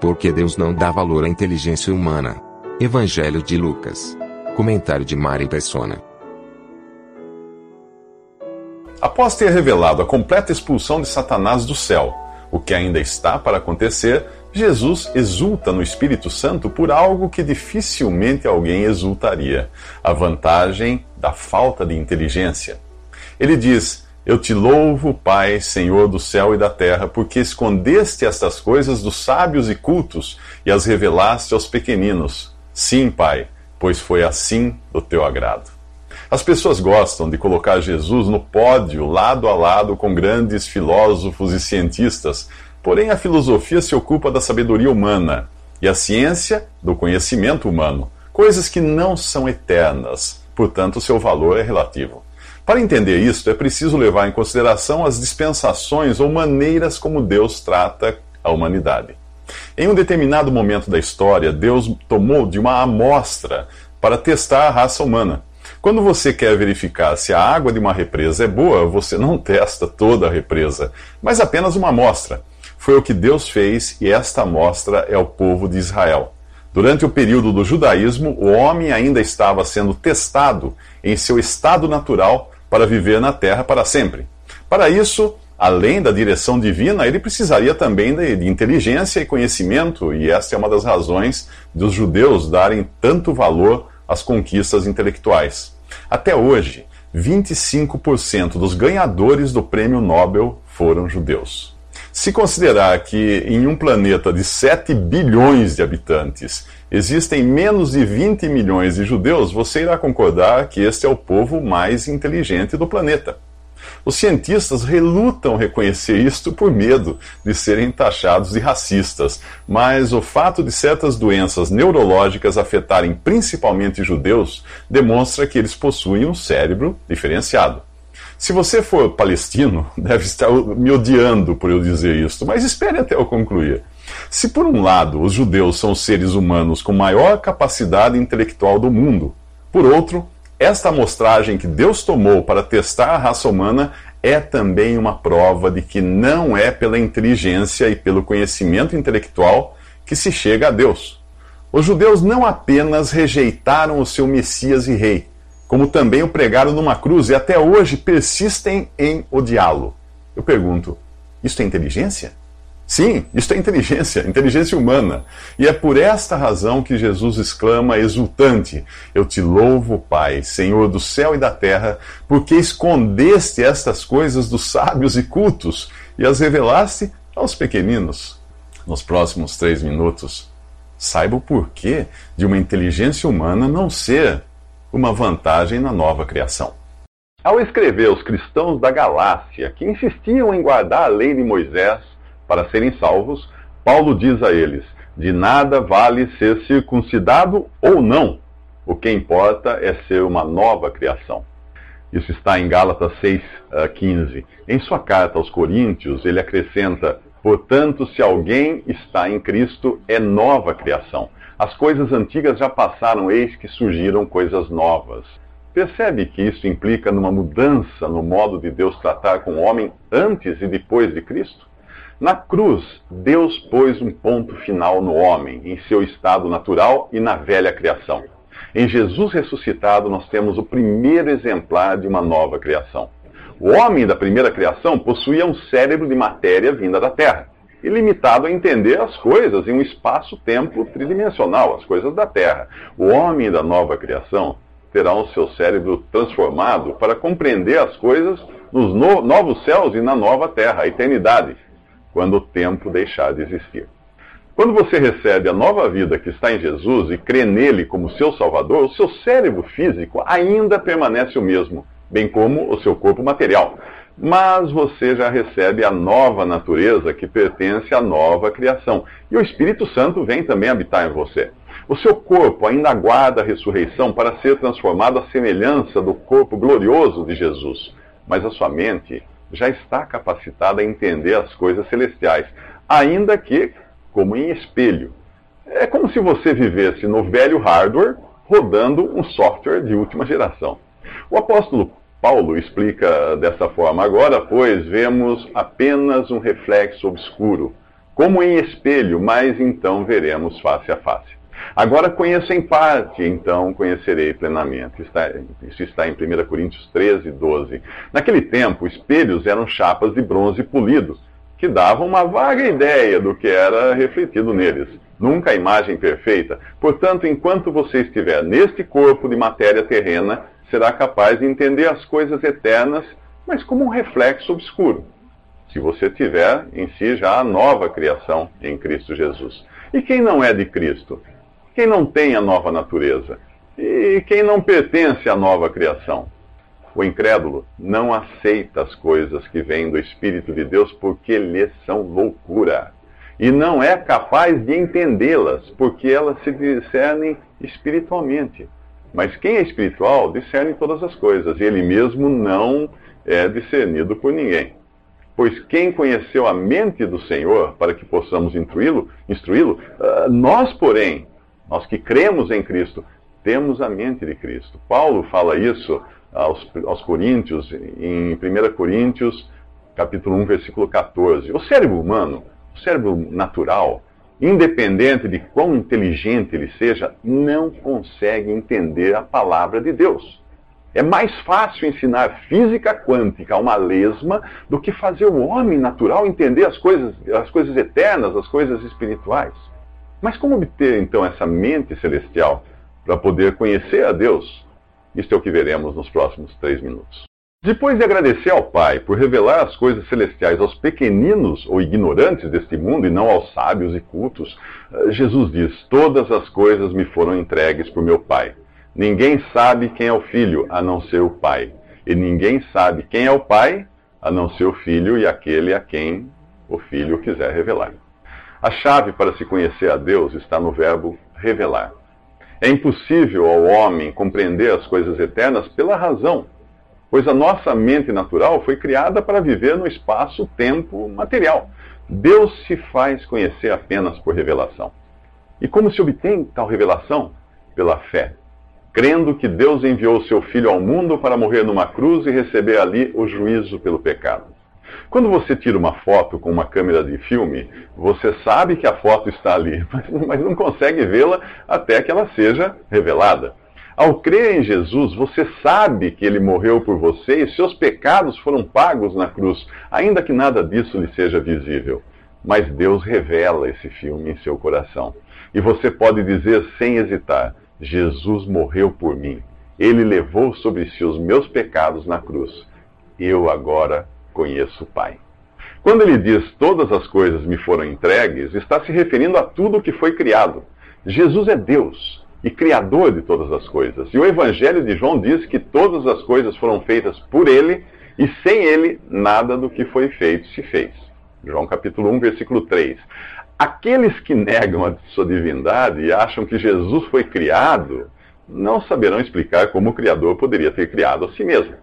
Porque Deus não dá valor à inteligência humana. Evangelho de Lucas. Comentário de Mari Persona. Após ter revelado a completa expulsão de Satanás do céu, o que ainda está para acontecer, Jesus exulta no Espírito Santo por algo que dificilmente alguém exultaria: a vantagem da falta de inteligência. Ele diz: Eu te louvo, Pai, Senhor do céu e da terra, porque escondeste estas coisas dos sábios e cultos e as revelaste aos pequeninos. Sim, Pai, pois foi assim do teu agrado. As pessoas gostam de colocar Jesus no pódio, lado a lado com grandes filósofos e cientistas, porém a filosofia se ocupa da sabedoria humana e a ciência do conhecimento humano, coisas que não são eternas, portanto, seu valor é relativo. Para entender isto, é preciso levar em consideração as dispensações ou maneiras como Deus trata a humanidade. Em um determinado momento da história, Deus tomou de uma amostra para testar a raça humana. Quando você quer verificar se a água de uma represa é boa, você não testa toda a represa, mas apenas uma amostra. Foi o que Deus fez e esta amostra é o povo de Israel. Durante o período do judaísmo, o homem ainda estava sendo testado em seu estado natural para viver na terra para sempre. Para isso, além da direção divina, ele precisaria também de, inteligência e conhecimento, e esta é uma das razões dos judeus darem tanto valor às conquistas intelectuais. Até hoje, 25% dos ganhadores do prêmio Nobel foram judeus. Se considerar que em um planeta de 7 bilhões de habitantes existem menos de 20 milhões de judeus, você irá concordar que este é o povo mais inteligente do planeta. Os cientistas relutam reconhecer isto por medo de serem taxados de racistas, mas o fato de certas doenças neurológicas afetarem principalmente judeus demonstra que eles possuem um cérebro diferenciado. Se você for palestino, deve estar me odiando por eu dizer isto, mas espere até eu concluir. Se por um lado os judeus são os seres humanos com maior capacidade intelectual do mundo, por outro, esta amostragem que Deus tomou para testar a raça humana é também uma prova de que não é pela inteligência e pelo conhecimento intelectual que se chega a Deus. Os judeus não apenas rejeitaram o seu Messias e Rei, como também o pregaram numa cruz e até hoje persistem em odiá-lo. Eu pergunto: isso é inteligência? Sim, isto é inteligência, inteligência humana. E é por esta razão que Jesus exclama exultante: Eu te louvo, Pai, Senhor do céu e da terra, porque escondeste estas coisas dos sábios e cultos e as revelaste aos pequeninos. Nos próximos três minutos, saiba o porquê de uma inteligência humana não ser uma vantagem na nova criação. Ao escrever aos cristãos da Galácia, que insistiam em guardar a lei de Moisés, para serem salvos, Paulo diz a eles: de nada vale ser circuncidado ou não. O que importa é ser uma nova criação. Isso está em Gálatas 6,15. Eh, em sua carta aos Coríntios, ele acrescenta: Portanto, se alguém está em Cristo, é nova criação. As coisas antigas já passaram, eis que surgiram coisas novas. Percebe que isso implica numa mudança no modo de Deus tratar com o homem antes e depois de Cristo? Na cruz, Deus pôs um ponto final no homem, em seu estado natural e na velha criação. Em Jesus ressuscitado, nós temos o primeiro exemplar de uma nova criação. O homem da primeira criação possuía um cérebro de matéria vinda da terra, e limitado a entender as coisas em um espaço-tempo tridimensional, as coisas da terra. O homem da nova criação terá o seu cérebro transformado para compreender as coisas nos no novos céus e na nova terra, a eternidade, quando o tempo deixar de existir. Quando você recebe a nova vida que está em Jesus e crê nele como seu Salvador, o seu cérebro físico ainda permanece o mesmo, bem como o seu corpo material. Mas você já recebe a nova natureza que pertence à nova criação. E o Espírito Santo vem também habitar em você. O seu corpo ainda aguarda a ressurreição para ser transformado à semelhança do corpo glorioso de Jesus. Mas a sua mente já está capacitada a entender as coisas celestiais, ainda que como em espelho. É como se você vivesse no velho hardware rodando um software de última geração. O apóstolo Paulo explica dessa forma agora, pois vemos apenas um reflexo obscuro, como em espelho, mas então veremos face a face. Agora conheço em parte, então conhecerei plenamente. isso está em 1 Coríntios 13, 12. Naquele tempo, espelhos eram chapas de bronze polido, que davam uma vaga ideia do que era refletido neles. Nunca a imagem perfeita. Portanto, enquanto você estiver neste corpo de matéria terrena, será capaz de entender as coisas eternas, mas como um reflexo obscuro. Se você tiver em si já a nova criação em Cristo Jesus. E quem não é de Cristo? Quem não tem a nova natureza? E quem não pertence à nova criação? O incrédulo não aceita as coisas que vêm do Espírito de Deus porque lhes são loucura. E não é capaz de entendê-las porque elas se discernem espiritualmente. Mas quem é espiritual discerne todas as coisas, e ele mesmo não é discernido por ninguém. Pois quem conheceu a mente do Senhor para que possamos instruí-lo, instruí-lo, uh, nós, porém, nós que cremos em Cristo, temos a mente de Cristo. Paulo fala isso aos, aos Coríntios, em 1 Coríntios, capítulo 1, versículo 14. O cérebro humano, o cérebro natural, independente de quão inteligente ele seja, não consegue entender a palavra de Deus. É mais fácil ensinar física quântica a uma lesma do que fazer o homem natural entender as coisas, as coisas eternas, as coisas espirituais. Mas como obter então essa mente celestial para poder conhecer a Deus? Isto é o que veremos nos próximos três minutos. Depois de agradecer ao Pai por revelar as coisas celestiais aos pequeninos ou ignorantes deste mundo e não aos sábios e cultos, eh, Jesus diz: Todas as coisas me foram entregues por meu Pai. Ninguém sabe quem é o Filho a não ser o Pai. E ninguém sabe quem é o Pai a não ser o Filho e aquele a quem o Filho quiser revelar. A chave para se conhecer a Deus está no verbo revelar. É impossível ao homem compreender as coisas eternas pela razão, pois a nossa mente natural foi criada para viver no espaço-tempo material. Deus se faz conhecer apenas por revelação. E como se obtém tal revelação? Pela fé, crendo que Deus enviou seu Filho ao mundo para morrer numa cruz e receber ali o juízo pelo pecado. Quando você tira uma foto com uma câmera de filme, você sabe que a foto está ali, mas não consegue vê-la até que ela seja revelada. Ao crer em Jesus, você sabe que ele morreu por você e seus pecados foram pagos na cruz, ainda que nada disso lhe seja visível. Mas Deus revela esse filme em seu coração. E você pode dizer sem hesitar: Jesus morreu por mim. Ele levou sobre si os meus pecados na cruz. Eu agora conheço o Pai. Quando ele diz todas as coisas me foram entregues, está se referindo a tudo o que foi criado. Jesus é Deus e Criador de todas as coisas. E o Evangelho de João diz que todas as coisas foram feitas por ele e sem ele nada do que foi feito se fez. João capítulo 1, versículo 3. Aqueles que negam a sua divindade e acham que Jesus foi criado, não saberão explicar como o Criador poderia ter criado a si mesmo.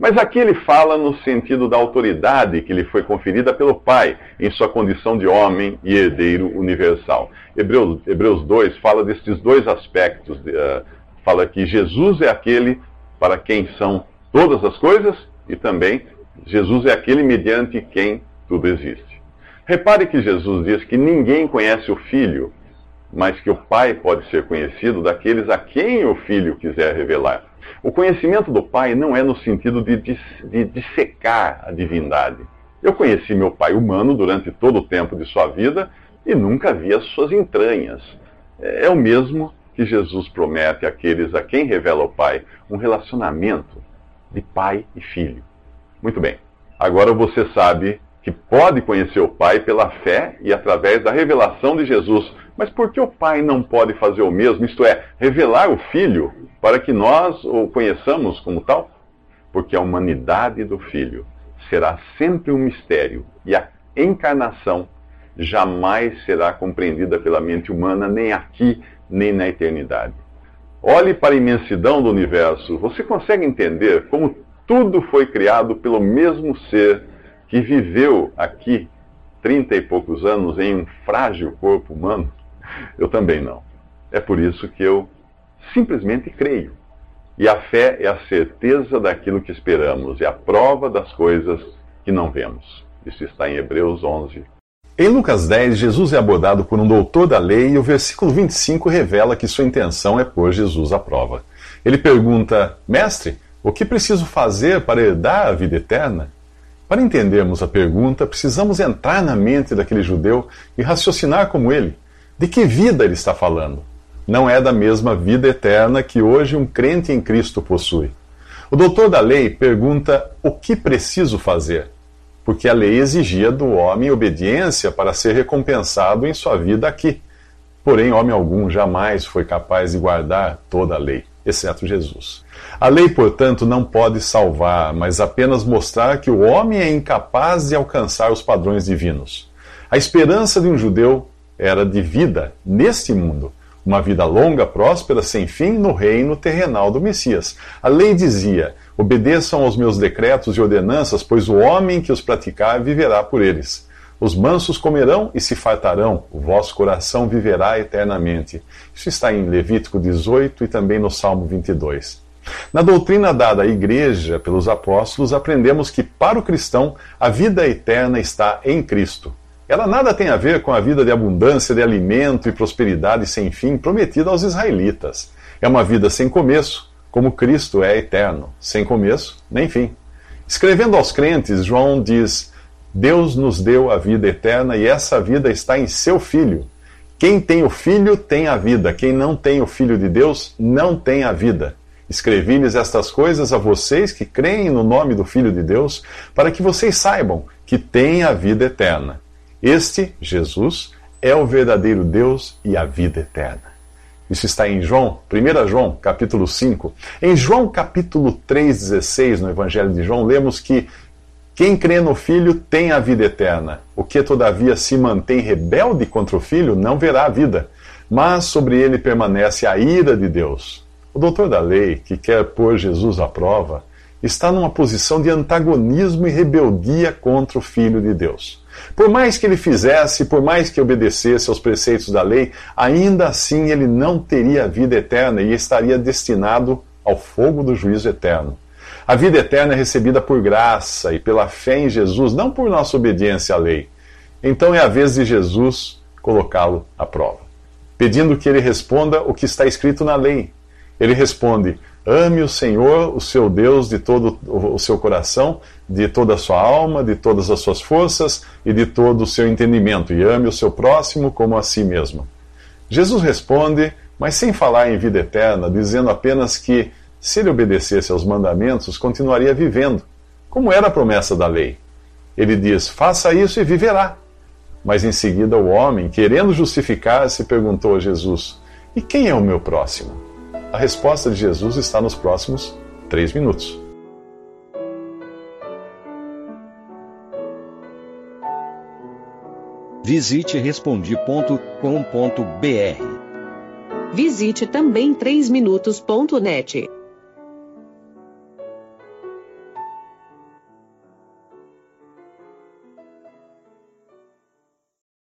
Mas aqui ele fala no sentido da autoridade que lhe foi conferida pelo Pai, em sua condição de homem e herdeiro universal. Hebreus, Hebreus 2 fala destes dois aspectos. Uh, fala que Jesus é aquele para quem são todas as coisas e também Jesus é aquele mediante quem tudo existe. Repare que Jesus diz que ninguém conhece o Filho, mas que o Pai pode ser conhecido daqueles a quem o Filho quiser revelar. O conhecimento do Pai não é no sentido de, de, de dissecar a divindade. Eu conheci meu pai humano durante todo o tempo de sua vida e nunca vi as suas entranhas. É o mesmo que Jesus promete àqueles a quem revela o Pai um relacionamento de pai e filho. Muito bem, agora você sabe que pode conhecer o Pai pela fé e através da revelação de Jesus. Mas por que o Pai não pode fazer o mesmo, isto é, revelar o Filho para que nós o conheçamos como tal? porque a humanidade do Filho será sempre um mistério e a encarnação jamais será compreendida pela mente humana, nem aqui, nem na eternidade. Olhe para a imensidão do universo. Você consegue entender como tudo foi criado pelo mesmo ser que viveu aqui trinta e poucos anos em um frágil corpo humano? Eu também não. É por isso que eu simplesmente creio. E a fé é a certeza daquilo que esperamos, é a prova das coisas que não vemos. Isso está em Hebreus 11. Em Lucas 10, Jesus é abordado por um doutor da lei e o versículo 25 revela que sua intenção é pôr Jesus à prova. Ele pergunta: Mestre, o que preciso fazer para herdar a vida eterna? Para entendermos a pergunta, precisamos entrar na mente daquele judeu e raciocinar como ele. De que vida ele está falando? Não é da mesma vida eterna que hoje um crente em Cristo possui. O doutor da lei pergunta o que preciso fazer, porque a lei exigia do homem obediência para ser recompensado em sua vida aqui. Porém, homem algum jamais foi capaz de guardar toda a lei, exceto Jesus. A lei, portanto, não pode salvar, mas apenas mostrar que o homem é incapaz de alcançar os padrões divinos. A esperança de um judeu era de vida neste mundo, uma vida longa, próspera, sem fim, no reino terrenal do Messias. A lei dizia: obedeçam aos meus decretos e ordenanças, pois o homem que os praticar viverá por eles. Os mansos comerão e se fartarão, o vosso coração viverá eternamente. Isso está em Levítico 18 e também no Salmo 22. Na doutrina dada à igreja pelos apóstolos, aprendemos que para o cristão a vida eterna está em Cristo. Ela nada tem a ver com a vida de abundância de alimento e prosperidade sem fim prometida aos israelitas. É uma vida sem começo, como Cristo é eterno, sem começo nem fim. Escrevendo aos crentes, João diz: Deus nos deu a vida eterna e essa vida está em seu Filho. Quem tem o Filho tem a vida, quem não tem o Filho de Deus não tem a vida. Escrevi-lhes estas coisas a vocês que creem no nome do Filho de Deus, para que vocês saibam que têm a vida eterna. Este, Jesus, é o verdadeiro Deus e a vida eterna. Isso está em João, 1 João, capítulo 5. Em João, capítulo 3,16, no Evangelho de João, lemos que quem crê no Filho tem a vida eterna. O que, todavia, se mantém rebelde contra o Filho não verá a vida, mas sobre ele permanece a ira de Deus. O doutor da lei, que quer pôr Jesus à prova, está numa posição de antagonismo e rebeldia contra o Filho de Deus. Por mais que ele fizesse, por mais que obedecesse aos preceitos da lei, ainda assim ele não teria vida eterna e estaria destinado ao fogo do juízo eterno. A vida eterna é recebida por graça e pela fé em Jesus, não por nossa obediência à lei. Então é a vez de Jesus colocá-lo à prova, pedindo que ele responda o que está escrito na lei. Ele responde: Ame o Senhor, o seu Deus, de todo o seu coração, de toda a sua alma, de todas as suas forças e de todo o seu entendimento, e ame o seu próximo como a si mesmo. Jesus responde, mas sem falar em vida eterna, dizendo apenas que, se ele obedecesse aos mandamentos, continuaria vivendo, como era a promessa da lei. Ele diz: faça isso e viverá. Mas em seguida, o homem, querendo justificar-se, perguntou a Jesus: E quem é o meu próximo? A resposta de Jesus está nos próximos três minutos. Visite respondi.com.br. Visite também 3minutos.net.